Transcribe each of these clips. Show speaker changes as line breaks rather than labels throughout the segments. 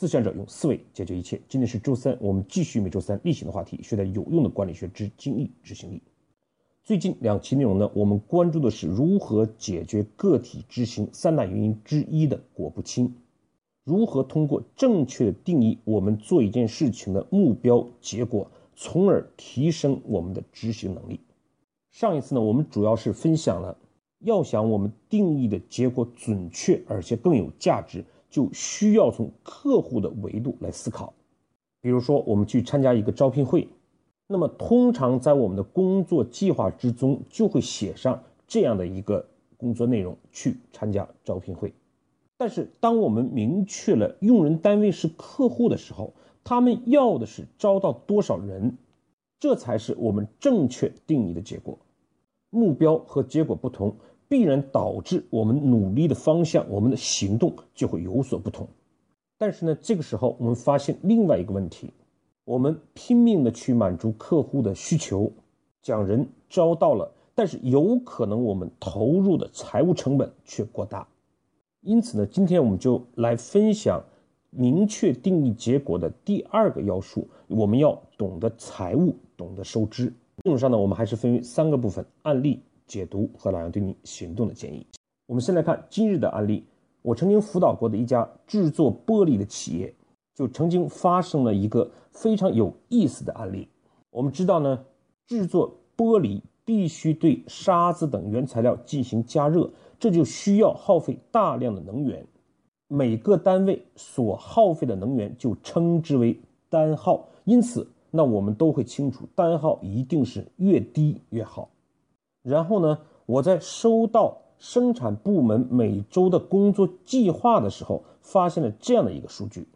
思想者用思维解决一切。今天是周三，我们继续每周三例行的话题，学点有用的管理学之精益执行力。最近两期内容呢，我们关注的是如何解决个体执行三大原因之一的果不清，如何通过正确的定义我们做一件事情的目标结果，从而提升我们的执行能力。上一次呢，我们主要是分享了，要想我们定义的结果准确而且更有价值。就需要从客户的维度来思考，比如说我们去参加一个招聘会，那么通常在我们的工作计划之中就会写上这样的一个工作内容：去参加招聘会。但是当我们明确了用人单位是客户的时候，他们要的是招到多少人，这才是我们正确定义的结果。目标和结果不同。必然导致我们努力的方向，我们的行动就会有所不同。但是呢，这个时候我们发现另外一个问题：我们拼命的去满足客户的需求，将人招到了，但是有可能我们投入的财务成本却过大。因此呢，今天我们就来分享明确定义结果的第二个要素：我们要懂得财务，懂得收支。内容上呢，我们还是分为三个部分：案例。解读和老杨对你行动的建议。我们先来看今日的案例。我曾经辅导过的一家制作玻璃的企业，就曾经发生了一个非常有意思的案例。我们知道呢，制作玻璃必须对沙子等原材料进行加热，这就需要耗费大量的能源。每个单位所耗费的能源就称之为单耗。因此，那我们都会清楚，单耗一定是越低越好。然后呢，我在收到生产部门每周的工作计划的时候，发现了这样的一个数据：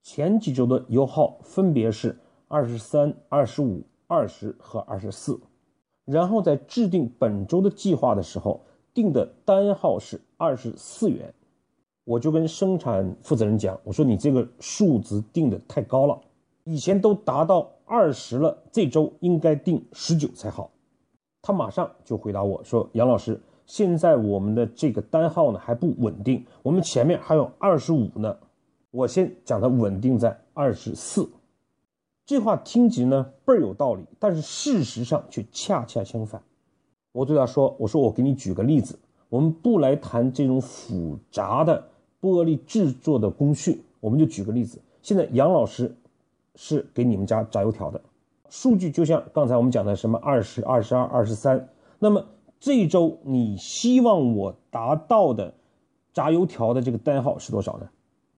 前几周的油耗分别是二十三、二十五、二十和二十四。然后在制定本周的计划的时候，定的单号是二十四元。我就跟生产负责人讲，我说你这个数值定的太高了，以前都达到二十了，这周应该定十九才好。他马上就回答我说：“杨老师，现在我们的这个单号呢还不稳定，我们前面还有二十五呢。我先讲它稳定在二十四。”这话听起呢倍儿有道理，但是事实上却恰恰相反。我对他说：“我说我给你举个例子，我们不来谈这种复杂的玻璃制作的工序，我们就举个例子。现在杨老师是给你们家炸油条的。”数据就像刚才我们讲的什么二十二十二二十三，那么这一周你希望我达到的炸油条的这个单号是多少呢？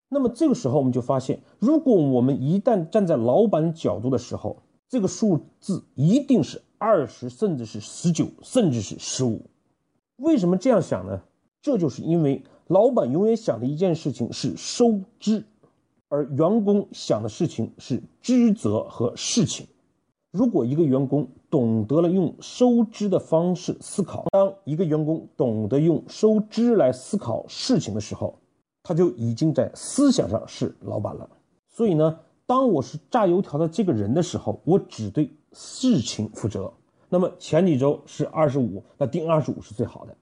那么这个时候我们就发现，如果我们一旦站在老板角度的时候，这个数字一定是二十，甚至是十九，甚至是十五。为什么这样想呢？这就是因为老板永远想的一件事情是收支，而员工想的事情是职责和事情。如果一个员工懂得了用收支的方式思考，当一个员工懂得用收支来思考事情的时候，他就已经在思想上是老板了。所以呢，当我是炸油条的这个人的时候，我只对事情负责。那么前几周是二十五，那定二十五是最好的，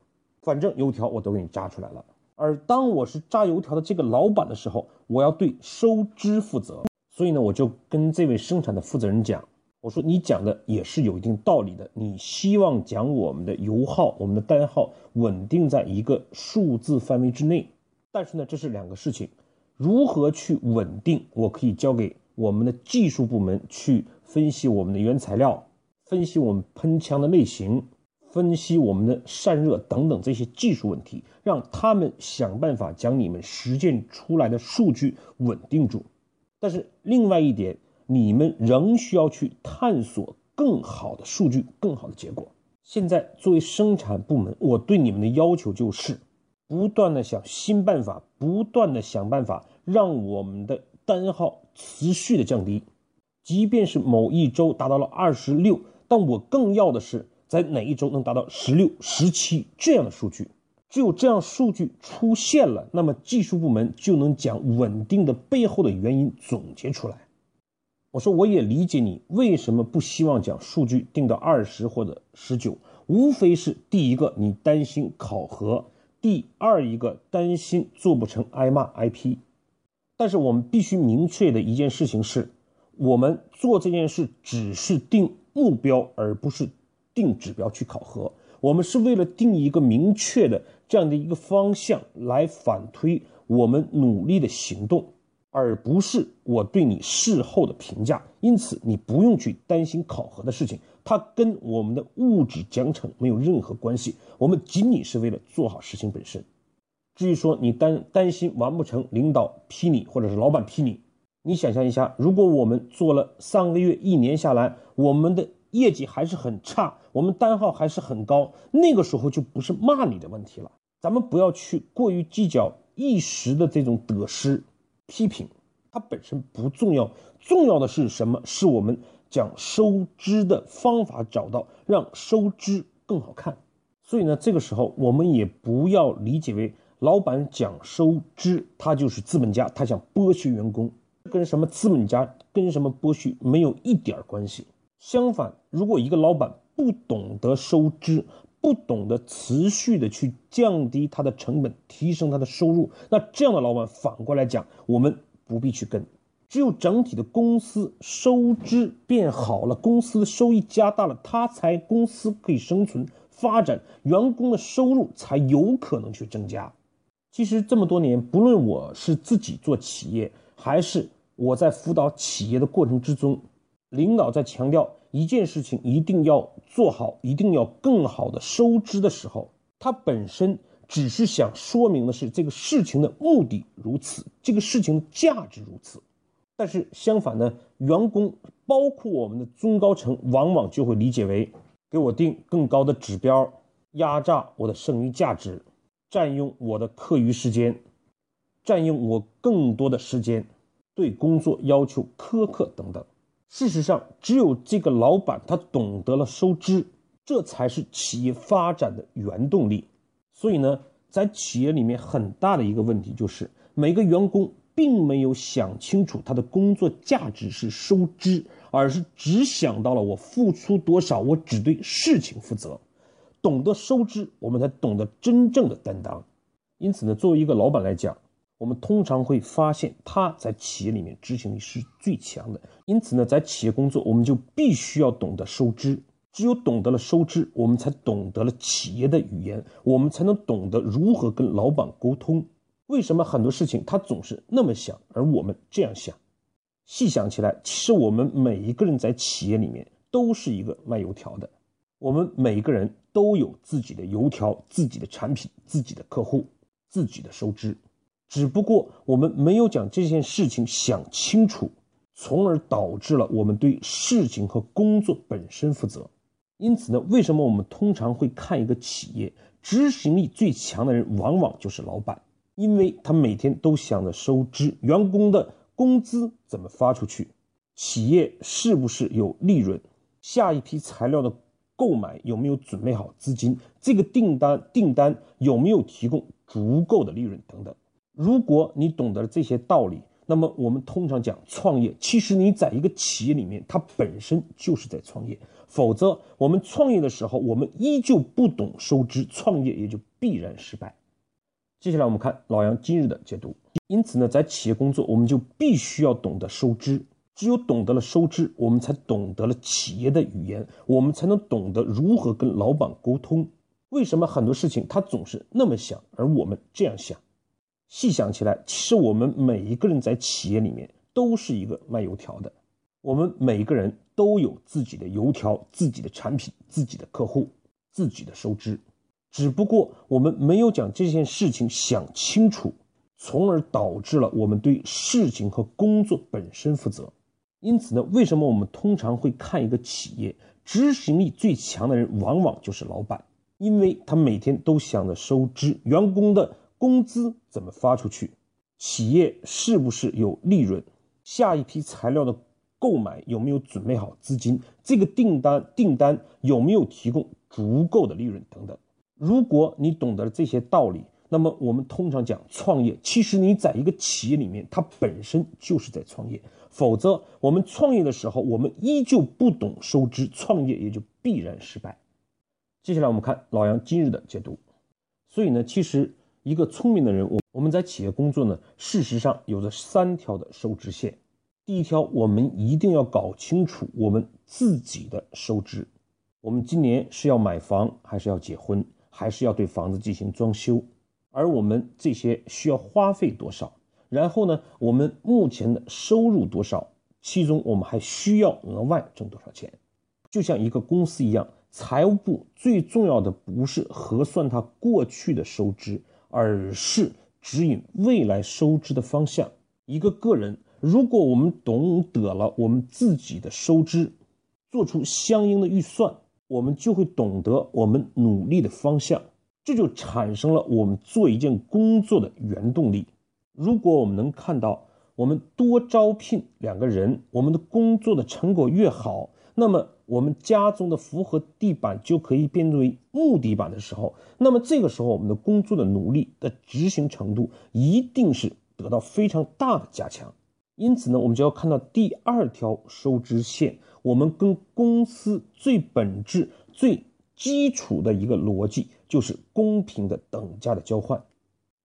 反正油条我都给你炸出来了。而当我是炸油条的这个老板的时候，我要对收支负责。所以呢，我就跟这位生产的负责人讲。我说你讲的也是有一定道理的，你希望讲我们的油耗、我们的单号稳定在一个数字范围之内，但是呢，这是两个事情，如何去稳定，我可以交给我们的技术部门去分析我们的原材料，分析我们喷枪的类型，分析我们的散热等等这些技术问题，让他们想办法将你们实践出来的数据稳定住。但是另外一点。你们仍需要去探索更好的数据、更好的结果。现在作为生产部门，我对你们的要求就是，不断的想新办法，不断的想办法，让我们的单号持续的降低。即便是某一周达到了二十六，但我更要的是在哪一周能达到十六、十七这样的数据。只有这样数据出现了，那么技术部门就能将稳定的背后的原因总结出来。我说，我也理解你为什么不希望将数据定到二十或者十九，无非是第一个你担心考核，第二一个担心做不成挨骂挨批。但是我们必须明确的一件事情是，我们做这件事只是定目标，而不是定指标去考核。我们是为了定一个明确的这样的一个方向来反推我们努力的行动，而不是我对你事后的评价。因此，你不用去担心考核的事情，它跟我们的物质奖惩没有任何关系。我们仅仅是为了做好事情本身。至于说你担担心完不成，领导批你，或者是老板批你，你想象一下，如果我们做了三个月、一年下来，我们的。业绩还是很差，我们单号还是很高，那个时候就不是骂你的问题了。咱们不要去过于计较一时的这种得失，批评它本身不重要，重要的是什么？是我们讲收支的方法找到，让收支更好看。所以呢，这个时候我们也不要理解为老板讲收支，他就是资本家，他想剥削员工，跟什么资本家跟什么剥削没有一点关系。相反，如果一个老板不懂得收支，不懂得持续的去降低他的成本，提升他的收入，那这样的老板反过来讲，我们不必去跟。只有整体的公司收支变好了，公司的收益加大了，他才公司可以生存发展，员工的收入才有可能去增加。其实这么多年，不论我是自己做企业，还是我在辅导企业的过程之中。领导在强调一件事情一定要做好，一定要更好的收支的时候，他本身只是想说明的是这个事情的目的如此，这个事情的价值如此。但是相反呢，员工包括我们的中高层，往往就会理解为给我定更高的指标，压榨我的剩余价值，占用我的课余时间，占用我更多的时间，对工作要求苛刻等等。事实上，只有这个老板他懂得了收支，这才是企业发展的原动力。所以呢，在企业里面很大的一个问题就是，每个员工并没有想清楚他的工作价值是收支，而是只想到了我付出多少，我只对事情负责。懂得收支，我们才懂得真正的担当。因此呢，作为一个老板来讲，我们通常会发现他在企业里面执行力是最强的，因此呢，在企业工作，我们就必须要懂得收支。只有懂得了收支，我们才懂得了企业的语言，我们才能懂得如何跟老板沟通。为什么很多事情他总是那么想，而我们这样想？细想起来，其实我们每一个人在企业里面都是一个卖油条的，我们每个人都有自己的油条、自己的产品、自己的客户、自己的收支。只不过我们没有将这件事情想清楚，从而导致了我们对事情和工作本身负责。因此呢，为什么我们通常会看一个企业执行力最强的人，往往就是老板，因为他每天都想着收支，员工的工资怎么发出去，企业是不是有利润，下一批材料的购买有没有准备好资金，这个订单订单有没有提供足够的利润等等。如果你懂得了这些道理，那么我们通常讲创业，其实你在一个企业里面，它本身就是在创业。否则，我们创业的时候，我们依旧不懂收支，创业也就必然失败。接下来我们看老杨今日的解读。因此呢，在企业工作，我们就必须要懂得收支。只有懂得了收支，我们才懂得了企业的语言，我们才能懂得如何跟老板沟通。为什么很多事情他总是那么想，而我们这样想？细想起来，其实我们每一个人在企业里面都是一个卖油条的。我们每个人都有自己的油条、自己的产品、自己的客户、自己的收支。只不过我们没有将这件事情想清楚，从而导致了我们对事情和工作本身负责。因此呢，为什么我们通常会看一个企业执行力最强的人，往往就是老板，因为他每天都想着收支，员工的。工资怎么发出去？企业是不是有利润？下一批材料的购买有没有准备好资金？这个订单订单有没有提供足够的利润等等？如果你懂得了这些道理，那么我们通常讲创业，其实你在一个企业里面，它本身就是在创业。否则，我们创业的时候，我们依旧不懂收支，创业也就必然失败。接下来我们看老杨今日的解读。所以呢，其实。一个聪明的人，我我们在企业工作呢，事实上有着三条的收支线。第一条，我们一定要搞清楚我们自己的收支。我们今年是要买房，还是要结婚，还是要对房子进行装修？而我们这些需要花费多少？然后呢，我们目前的收入多少？其中我们还需要额外挣多少钱？就像一个公司一样，财务部最重要的不是核算它过去的收支，而是指引未来收支的方向。一个个人。如果我们懂得了我们自己的收支，做出相应的预算，我们就会懂得我们努力的方向，这就产生了我们做一件工作的原动力。如果我们能看到我们多招聘两个人，我们的工作的成果越好，那么我们家中的复合地板就可以变为木地板的时候，那么这个时候我们的工作的努力的执行程度一定是得到非常大的加强。因此呢，我们就要看到第二条收支线，我们跟公司最本质、最基础的一个逻辑，就是公平的等价的交换。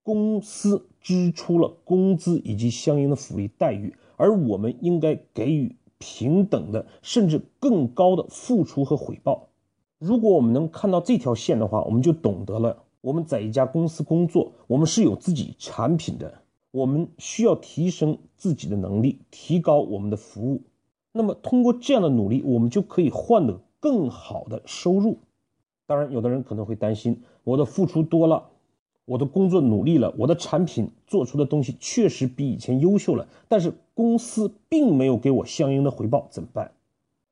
公司支出了工资以及相应的福利待遇，而我们应该给予平等的，甚至更高的付出和回报。如果我们能看到这条线的话，我们就懂得了我们在一家公司工作，我们是有自己产品的。我们需要提升自己的能力，提高我们的服务。那么，通过这样的努力，我们就可以换得更好的收入。当然，有的人可能会担心：我的付出多了，我的工作努力了，我的产品做出的东西确实比以前优秀了，但是公司并没有给我相应的回报，怎么办？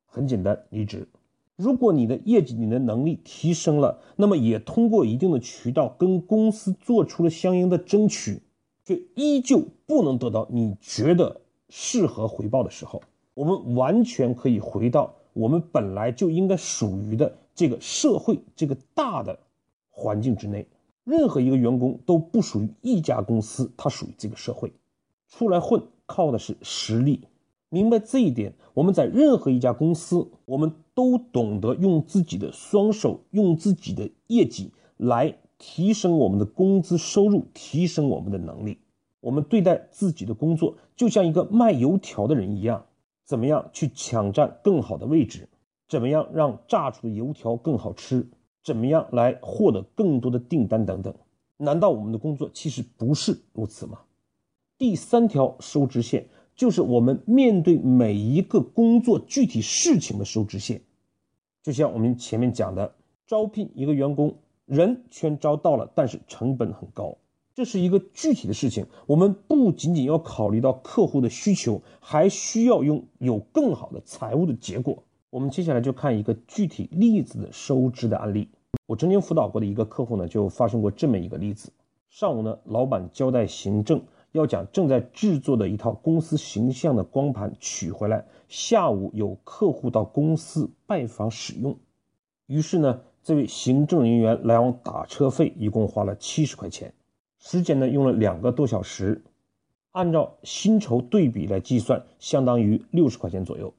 很简单，离职。如果你的业绩、你的能力提升了，那么也通过一定的渠道跟公司做出了相应的争取。却依旧不能得到你觉得适合回报的时候，我们完全可以回到我们本来就应该属于的这个社会、这个大的环境之内。任何一个员工都不属于一家公司，他属于这个社会。出来混靠的是实力，明白这一点，我们在任何一家公司，我们都懂得用自己的双手，用自己的业绩来。提升我们的工资收入，提升我们的能力。我们对待自己的工作，就像一个卖油条的人一样，怎么样去抢占更好的位置？怎么样让炸出的油条更好吃？怎么样来获得更多的订单等等？难道我们的工作其实不是如此吗？第三条收支线就是我们面对每一个工作具体事情的收支线。就像我们前面讲的，招聘一个员工。人全招到了，但是成本很高，这是一个具体的事情。我们不仅仅要考虑到客户的需求，还需要用有更好的财务的结果。我们接下来就看一个具体例子的收支的案例。我曾经辅导过的一个客户呢，就发生过这么一个例子：上午呢，老板交代行政要将正在制作的一套公司形象的光盘取回来，下午有客户到公司拜访使用，于是呢。这位行政人员来往打车费一共花了七十块钱，时间呢用了两个多小时，按照薪酬对比来计算，相当于六十块钱左右，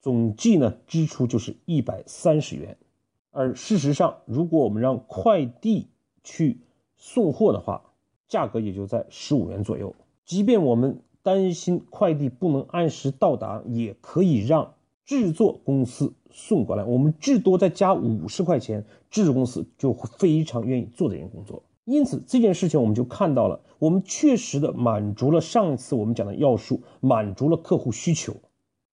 总计呢支出就是一百三十元。而事实上，如果我们让快递去送货的话，价格也就在十五元左右。即便我们担心快递不能按时到达，也可以让。制作公司送过来，我们至多再加五十块钱，制作公司就会非常愿意做这件工作。因此这件事情我们就看到了，我们确实的满足了上次我们讲的要素，满足了客户需求，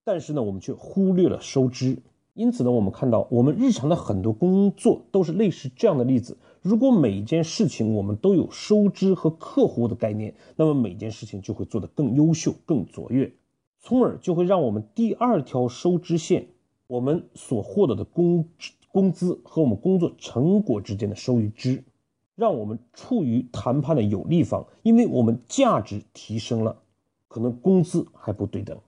但是呢，我们却忽略了收支。因此呢，我们看到我们日常的很多工作都是类似这样的例子。如果每一件事情我们都有收支和客户的概念，那么每件事情就会做得更优秀、更卓越。从而就会让我们第二条收支线，我们所获得的工工资和我们工作成果之间的收益支，让我们处于谈判的有利方，因为我们价值提升了，可能工资还不对等。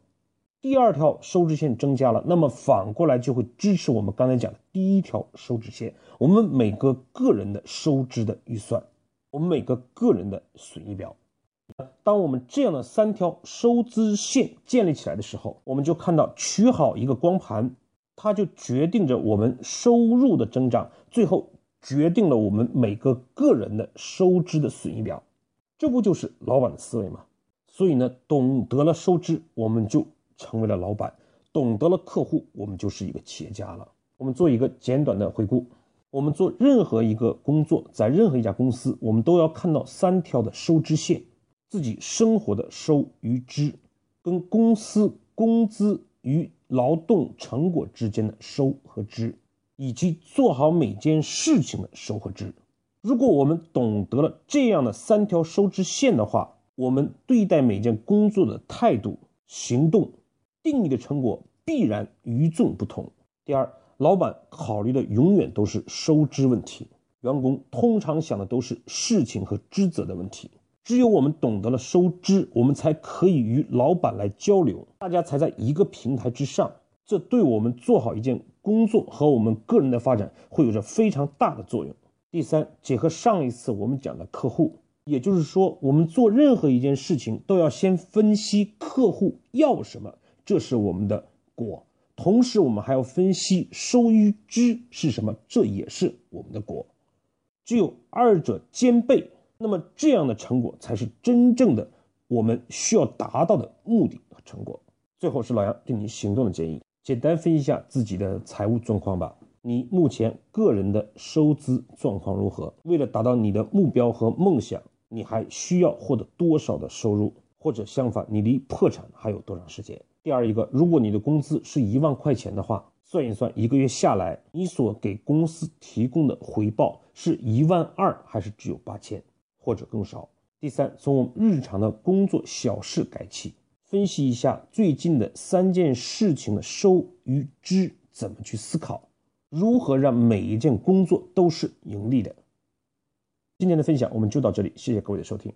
第二条收支线增加了，那么反过来就会支持我们刚才讲的第一条收支线，我们每个个人的收支的预算，我们每个个人的损益表。当我们这样的三条收支线建立起来的时候，我们就看到取好一个光盘，它就决定着我们收入的增长，最后决定了我们每个个人的收支的损益表。这不就是老板的思维吗？所以呢，懂得了收支，我们就成为了老板；懂得了客户，我们就是一个企业家了。我们做一个简短的回顾。我们做任何一个工作，在任何一家公司，我们都要看到三条的收支线：自己生活的收与支，跟公司工资与劳动成果之间的收和支，以及做好每件事情的收和支。如果我们懂得了这样的三条收支线的话，我们对待每件工作的态度、行动、定义的成果必然与众不同。第二。老板考虑的永远都是收支问题，员工通常想的都是事情和职责的问题。只有我们懂得了收支，我们才可以与老板来交流，大家才在一个平台之上。这对我们做好一件工作和我们个人的发展会有着非常大的作用。第三，结合上一次我们讲的客户，也就是说，我们做任何一件事情都要先分析客户要什么，这是我们的果。同时，我们还要分析收与支是什么，这也是我们的果。只有二者兼备，那么这样的成果才是真正的我们需要达到的目的和成果。最后是老杨对你行动的建议：简单分析一下自己的财务状况吧。你目前个人的收支状况如何？为了达到你的目标和梦想，你还需要获得多少的收入？或者相反，你离破产还有多长时间？第二一个，如果你的工资是一万块钱的话，算一算一个月下来，你所给公司提供的回报是一万二还是只有八千，或者更少？第三，从我们日常的工作小事改起，分析一下最近的三件事情的收与支，怎么去思考，如何让每一件工作都是盈利的。今天的分享我们就到这里，谢谢各位的收听。